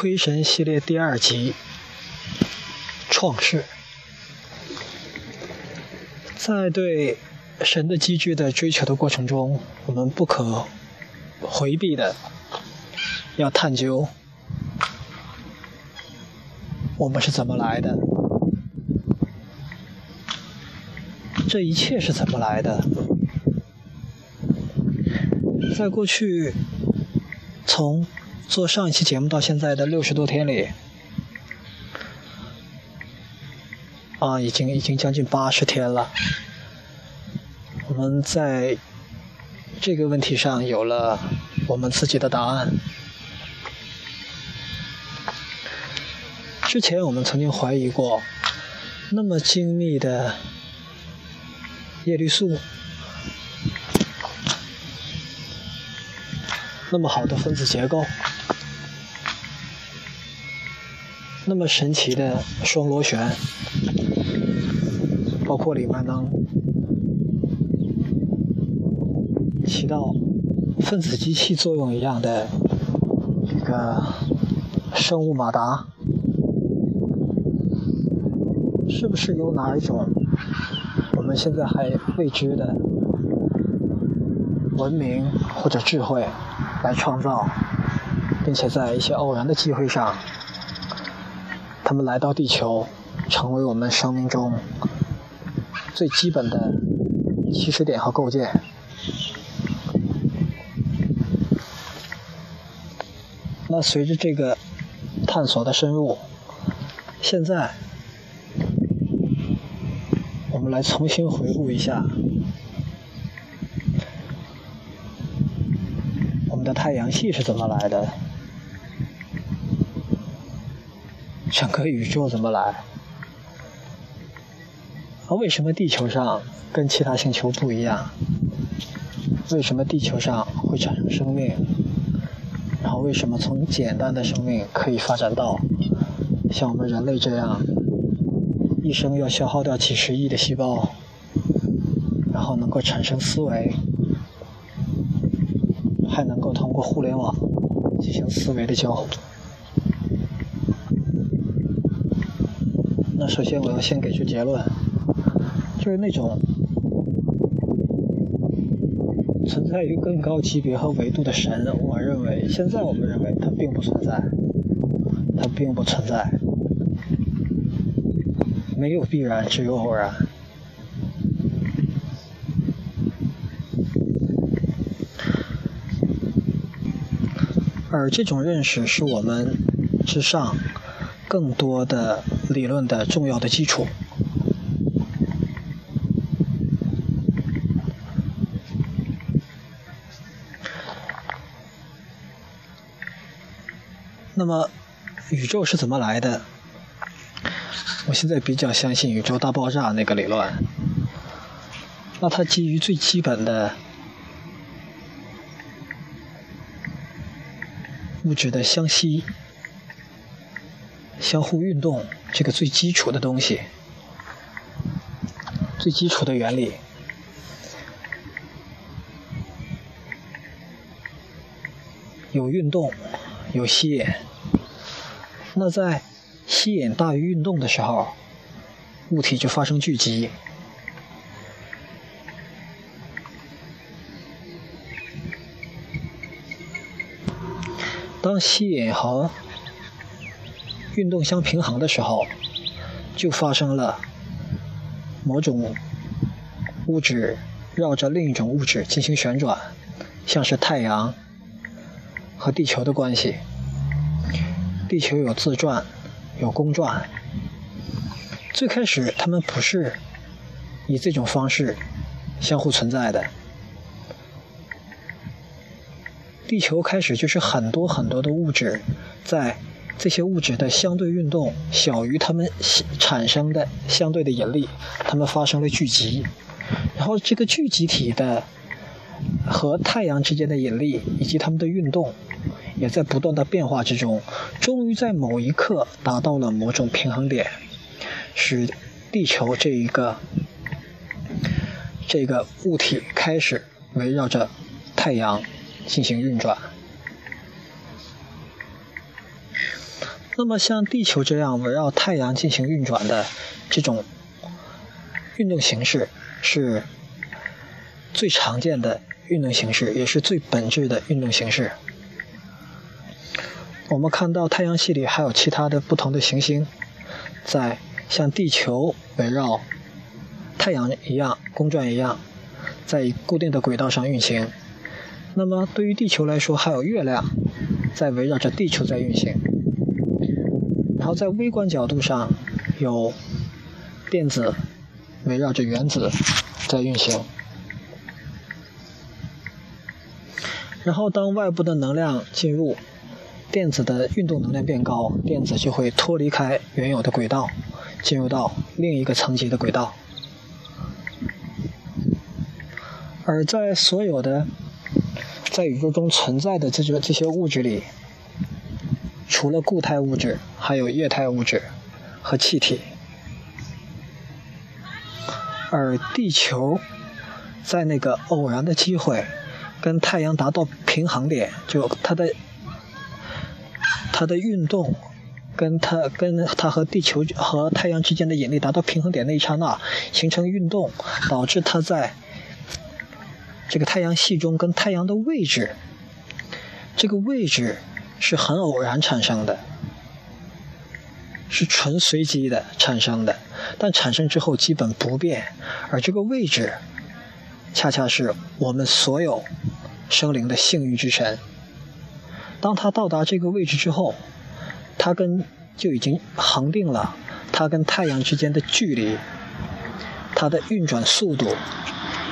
窥神系列第二集创世，在对神的机制的追求的过程中，我们不可回避的要探究我们是怎么来的，这一切是怎么来的？在过去，从做上一期节目到现在的六十多天里，啊，已经已经将近八十天了。我们在这个问题上有了我们自己的答案。之前我们曾经怀疑过，那么精密的叶绿素。那么好的分子结构，那么神奇的双螺旋，包括里面能起到分子机器作用一样的这个生物马达，是不是有哪一种我们现在还未知的文明或者智慧？来创造，并且在一些偶然的机会上，他们来到地球，成为我们生命中最基本的起始点和构建。那随着这个探索的深入，现在我们来重新回顾一下。太阳系是怎么来的？整个宇宙怎么来？啊，为什么地球上跟其他星球不一样？为什么地球上会产生生命？然后为什么从简单的生命可以发展到像我们人类这样，一生要消耗掉几十亿的细胞，然后能够产生思维？还能够通过互联网进行思维的交互。那首先我要先给出结论，就是那种存在于更高级别和维度的神，我认为现在我们认为它并不存在，它并不存在，没有必然，只有偶然。而这种认识是我们之上更多的理论的重要的基础。那么，宇宙是怎么来的？我现在比较相信宇宙大爆炸那个理论。那它基于最基本的。物质的相吸、相互运动，这个最基础的东西，最基础的原理，有运动，有吸引。那在吸引大于运动的时候，物体就发生聚集。吸引和运动相平衡的时候，就发生了某种物质绕着另一种物质进行旋转，像是太阳和地球的关系。地球有自转，有公转。最开始，它们不是以这种方式相互存在的。地球开始就是很多很多的物质，在这些物质的相对运动小于它们产生的相对的引力，它们发生了聚集，然后这个聚集体的和太阳之间的引力以及它们的运动，也在不断的变化之中，终于在某一刻达到了某种平衡点，使地球这一个这个物体开始围绕着太阳。进行运转。那么像地球这样围绕太阳进行运转的这种运动形式，是最常见的运动形式，也是最本质的运动形式。我们看到太阳系里还有其他的不同的行星，在像地球围绕太阳一样公转一样，在固定的轨道上运行。那么对于地球来说，还有月亮在围绕着地球在运行。然后在微观角度上，有电子围绕着原子在运行。然后当外部的能量进入。电子的运动能量变高，电子就会脱离开原有的轨道，进入到另一个层级的轨道。而在所有的在宇宙中存在的这些这些物质里，除了固态物质，还有液态物质和气体。而地球在那个偶然的机会跟太阳达到平衡点，就它的。它的运动，跟它跟它和地球和太阳之间的引力达到平衡点那一刹那，形成运动，导致它在这个太阳系中跟太阳的位置，这个位置是很偶然产生的，是纯随机的产生的，但产生之后基本不变，而这个位置，恰恰是我们所有生灵的幸运之神。当它到达这个位置之后，它跟就已经恒定了它跟太阳之间的距离，它的运转速度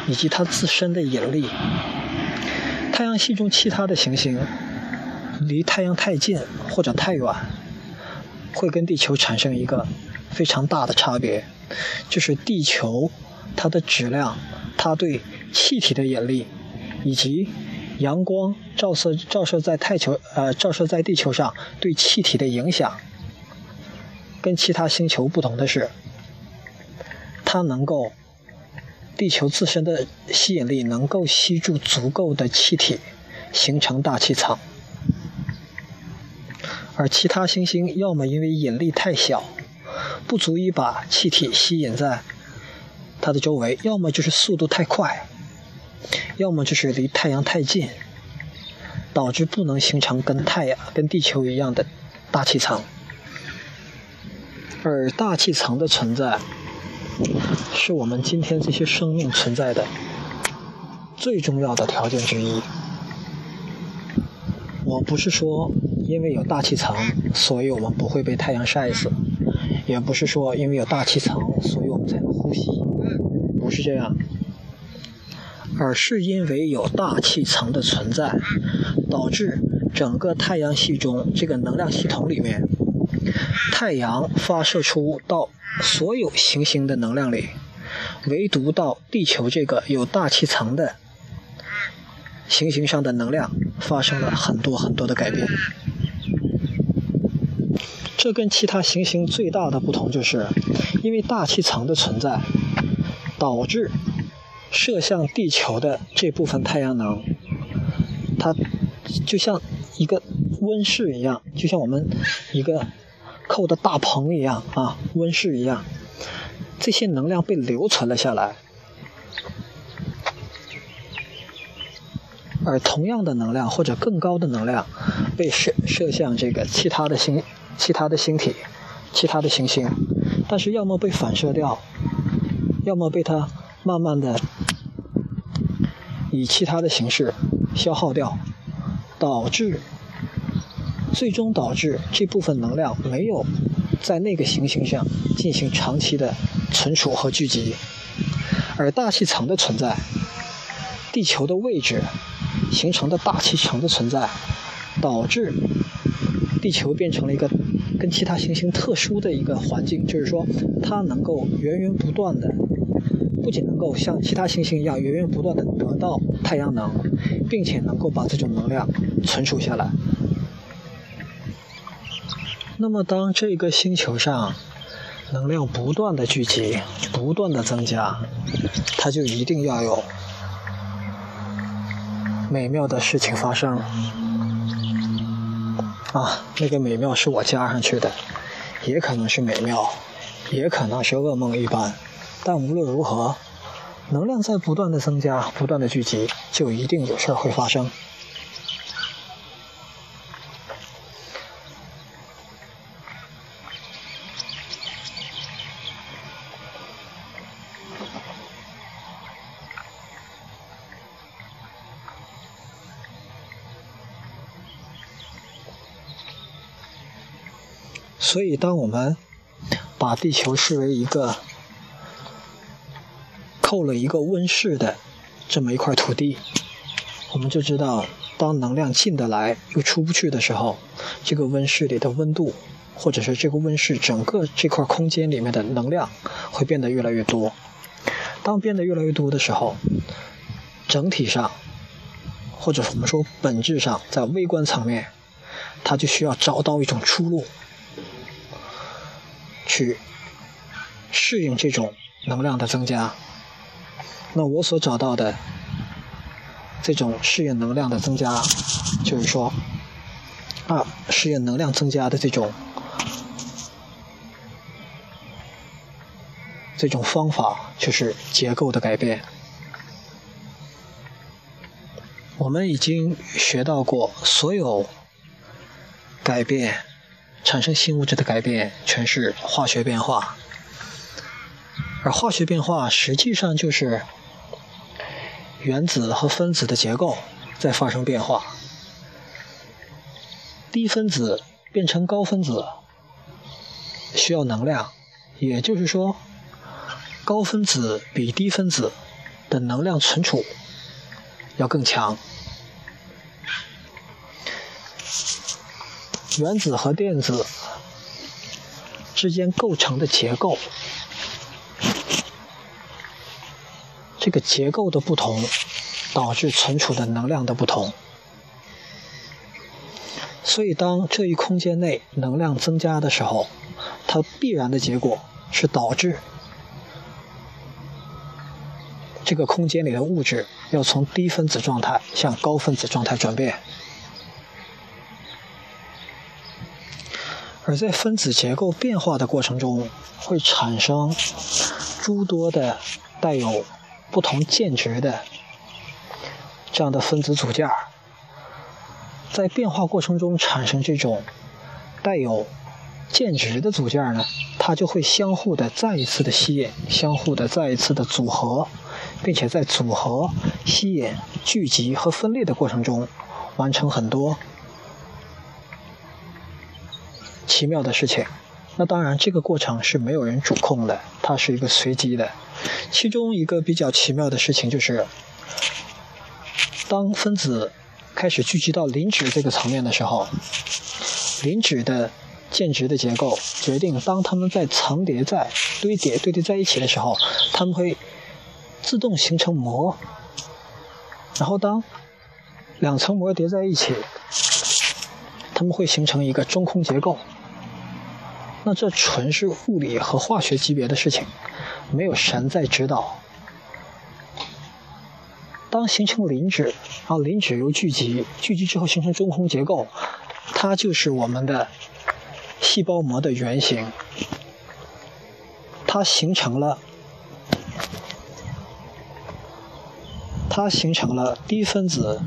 以及它自身的引力。太阳系中其他的行星离太阳太近或者太远，会跟地球产生一个非常大的差别，就是地球它的质量，它对气体的引力以及。阳光照射照射在太球呃照射在地球上对气体的影响，跟其他星球不同的是，它能够地球自身的吸引力能够吸住足够的气体，形成大气层，而其他行星要么因为引力太小，不足以把气体吸引在它的周围，要么就是速度太快。要么就是离太阳太近，导致不能形成跟太阳、跟地球一样的大气层。而大气层的存在，是我们今天这些生命存在的最重要的条件之一。我不是说因为有大气层，所以我们不会被太阳晒死；也不是说因为有大气层，所以我们才能呼吸。不是这样。而是因为有大气层的存在，导致整个太阳系中这个能量系统里面，太阳发射出到所有行星的能量里，唯独到地球这个有大气层的行星上的能量发生了很多很多的改变。这跟其他行星最大的不同就是，因为大气层的存在，导致。射向地球的这部分太阳能，它就像一个温室一样，就像我们一个扣的大棚一样啊，温室一样，这些能量被留存了下来。而同样的能量或者更高的能量被射射向这个其他的星、其他的星体、其他的行星，但是要么被反射掉，要么被它。慢慢的以其他的形式消耗掉，导致最终导致这部分能量没有在那个行星上进行长期的存储和聚集，而大气层的存在，地球的位置形成的大气层的存在，导致地球变成了一个跟其他行星特殊的一个环境，就是说它能够源源不断的。不仅能够像其他行星一样源源不断的得到太阳能，并且能够把这种能量存储下来。那么，当这个星球上能量不断的聚集、不断的增加，它就一定要有美妙的事情发生。啊，那个美妙是我加上去的，也可能是美妙，也可能是噩梦一般。但无论如何，能量在不断的增加，不断的聚集，就一定有事儿会发生。所以，当我们把地球视为一个扣了一个温室的这么一块土地，我们就知道，当能量进得来又出不去的时候，这个温室里的温度，或者是这个温室整个这块空间里面的能量会变得越来越多。当变得越来越多的时候，整体上，或者我们说本质上，在微观层面，它就需要找到一种出路。去适应这种能量的增加。那我所找到的这种适应能量的增加，就是说，啊，适应能量增加的这种这种方法，就是结构的改变。我们已经学到过，所有改变。产生新物质的改变全是化学变化，而化学变化实际上就是原子和分子的结构在发生变化。低分子变成高分子需要能量，也就是说，高分子比低分子的能量存储要更强。原子和电子之间构成的结构，这个结构的不同，导致存储的能量的不同。所以，当这一空间内能量增加的时候，它必然的结果是导致这个空间里的物质要从低分子状态向高分子状态转变。而在分子结构变化的过程中，会产生诸多的带有不同键值的这样的分子组件在变化过程中产生这种带有键值的组件呢，它就会相互的再一次的吸引，相互的再一次的组合，并且在组合、吸引、聚集和分裂的过程中，完成很多。奇妙的事情，那当然这个过程是没有人主控的，它是一个随机的。其中一个比较奇妙的事情就是，当分子开始聚集到磷脂这个层面的时候，磷脂的键值的结构决定，当它们在层叠在堆叠堆叠在一起的时候，它们会自动形成膜。然后当两层膜叠在一起，它们会形成一个中空结构。那这纯是物理和化学级别的事情，没有神在指导。当形成磷脂，然后磷脂又聚集，聚集之后形成中空结构，它就是我们的细胞膜的原型。它形成了，它形成了低分子。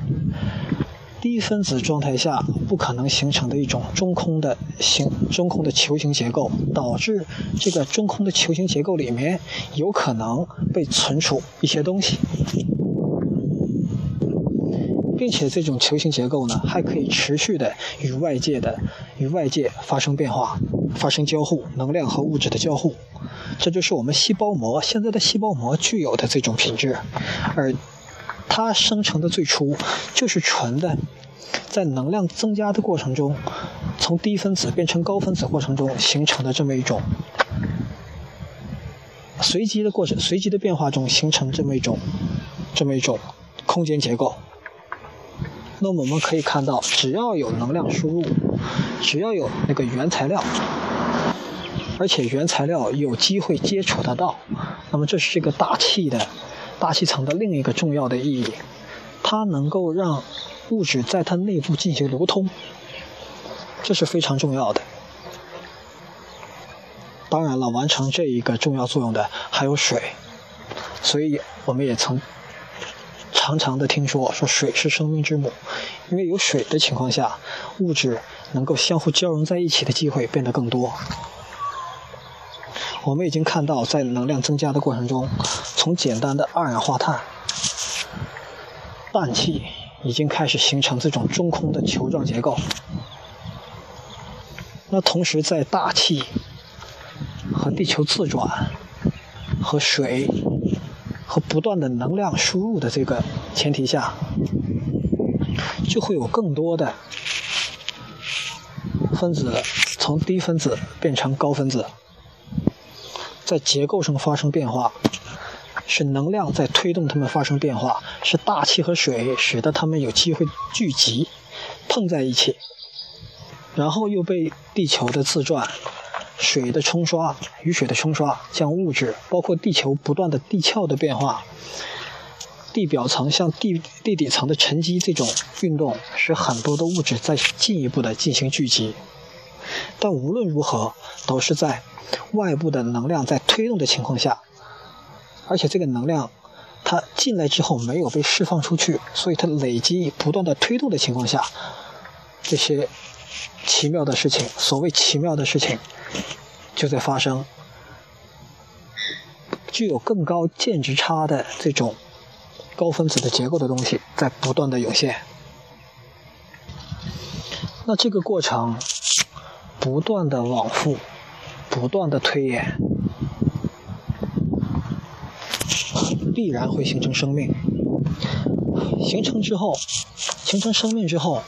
低分子状态下不可能形成的一种中空的形中空的球形结构，导致这个中空的球形结构里面有可能被存储一些东西，并且这种球形结构呢还可以持续的与外界的与外界发生变化，发生交互，能量和物质的交互，这就是我们细胞膜现在的细胞膜具有的这种品质，而。它生成的最初就是纯的，在能量增加的过程中，从低分子变成高分子过程中形成的这么一种随机的过程，随机的变化中形成这么一种这么一种空间结构。那么我们可以看到，只要有能量输入，只要有那个原材料，而且原材料有机会接触得到，那么这是这个大气的。大气层的另一个重要的意义，它能够让物质在它内部进行流通。这是非常重要的。当然了，完成这一个重要作用的还有水，所以我们也曾常常的听说说水是生命之母，因为有水的情况下，物质能够相互交融在一起的机会变得更多。我们已经看到，在能量增加的过程中，从简单的二氧化碳、氮气，已经开始形成这种中空的球状结构。那同时，在大气和地球自转、和水和不断的能量输入的这个前提下，就会有更多的分子从低分子变成高分子。在结构上发生变化，是能量在推动它们发生变化，是大气和水使得它们有机会聚集、碰在一起，然后又被地球的自转、水的冲刷、雨水的冲刷，将物质包括地球不断的地壳的变化、地表层向地地底层的沉积这种运动，使很多的物质在进一步的进行聚集。但无论如何，都是在。外部的能量在推动的情况下，而且这个能量它进来之后没有被释放出去，所以它累积不断的推动的情况下，这些奇妙的事情，所谓奇妙的事情就在发生，具有更高键值差的这种高分子的结构的东西在不断的涌现。那这个过程不断的往复。不断的推演，必然会形成生命。形成之后，形成生命之后，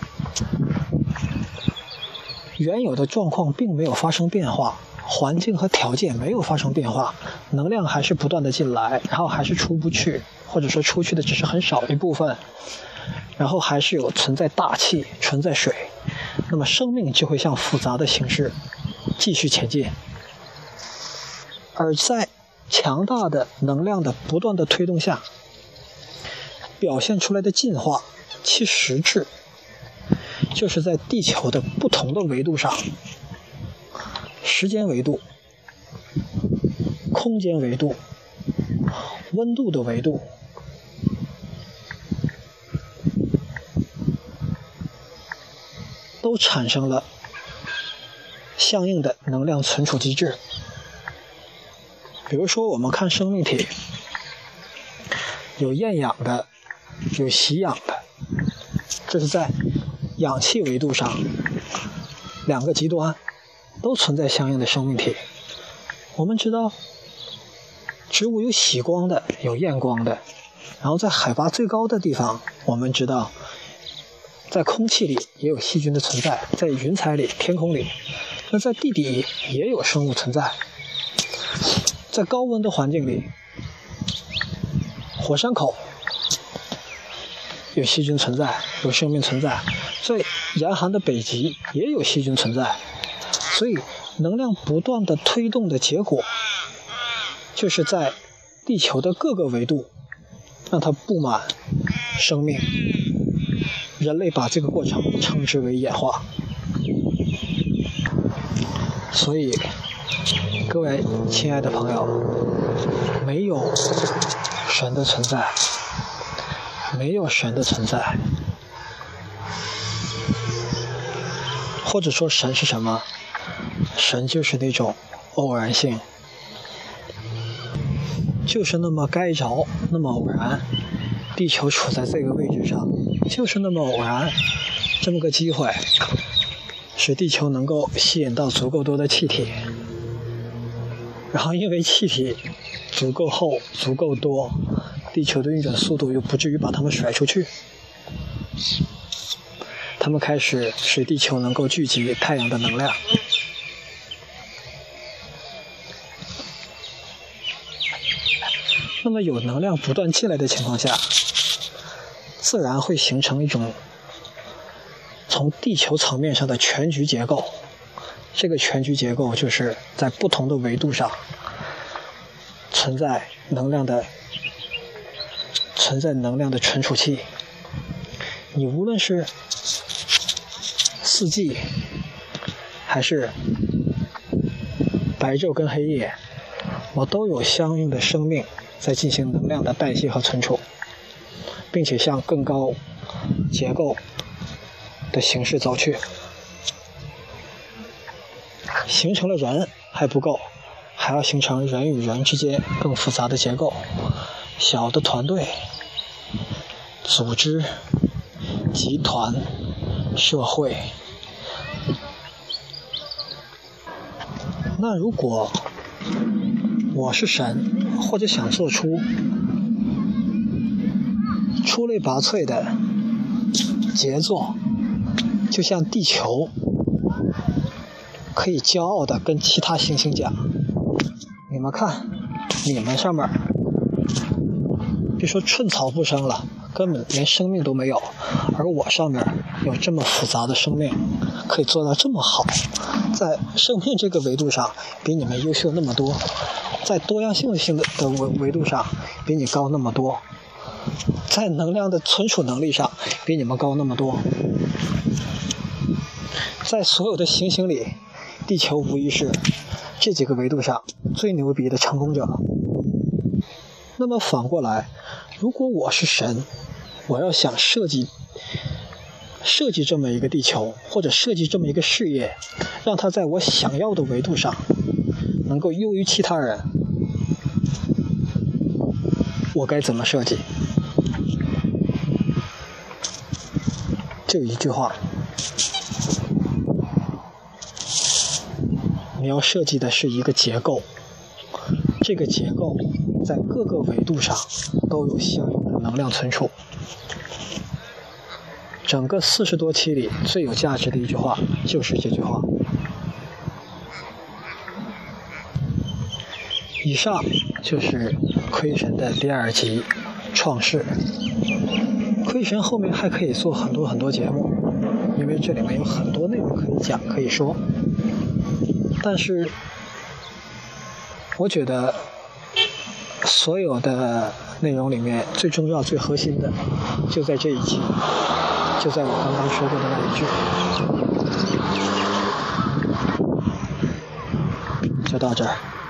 原有的状况并没有发生变化，环境和条件没有发生变化，能量还是不断的进来，然后还是出不去，或者说出去的只是很少一部分，然后还是有存在大气，存在水，那么生命就会向复杂的形式继续前进。而在强大的能量的不断的推动下，表现出来的进化，其实质就是在地球的不同的维度上，时间维度、空间维度、温度的维度，都产生了相应的能量存储机制。比如说，我们看生命体，有厌氧的，有喜氧的，这是在氧气维度上两个极端都存在相应的生命体。我们知道，植物有喜光的，有厌光的。然后在海拔最高的地方，我们知道，在空气里也有细菌的存在，在云彩里、天空里，那在地底也有生物存在。在高温的环境里，火山口有细菌存在，有生命存在；在严寒的北极也有细菌存在。所以，能量不断的推动的结果，就是在地球的各个维度让它布满生命。人类把这个过程称之为演化。所以。各位亲爱的朋友，没有神的存在，没有神的存在，或者说神是什么？神就是那种偶然性，就是那么该着，那么偶然。地球处在这个位置上，就是那么偶然，这么个机会，使地球能够吸引到足够多的气体。然后，因为气体足够厚、足够多，地球的运转速度又不至于把它们甩出去，它们开始使地球能够聚集太阳的能量。那么，有能量不断进来的情况下，自然会形成一种从地球层面上的全局结构。这个全局结构就是在不同的维度上存在能量的存在能量的存储器。你无论是四季还是白昼跟黑夜，我都有相应的生命在进行能量的代谢和存储，并且向更高结构的形式走去。形成了人还不够，还要形成人与人之间更复杂的结构，小的团队、组织、集团、社会。那如果我是神，或者想做出出类拔萃的杰作，就像地球。可以骄傲的跟其他行星讲：“你们看，你们上面别说寸草不生了，根本连生命都没有，而我上面有这么复杂的生命，可以做到这么好，在生命这个维度上比你们优秀那么多，在多样性性的的维维度上比你高那么多，在能量的存储能力上比你们高那么多，在所有的行星里。”地球无疑是这几个维度上最牛逼的成功者。那么反过来，如果我是神，我要想设计设计这么一个地球，或者设计这么一个事业，让它在我想要的维度上能够优于其他人，我该怎么设计？就一句话。你要设计的是一个结构，这个结构在各个维度上都有相应的能量存储。整个四十多期里最有价值的一句话就是这句话。以上就是亏神的第二集创世。亏神后面还可以做很多很多节目，因为这里面有很多内容可以讲可以说。但是，我觉得所有的内容里面最重要、最核心的，就在这一集，就在我刚刚说过的那一句，就到这儿。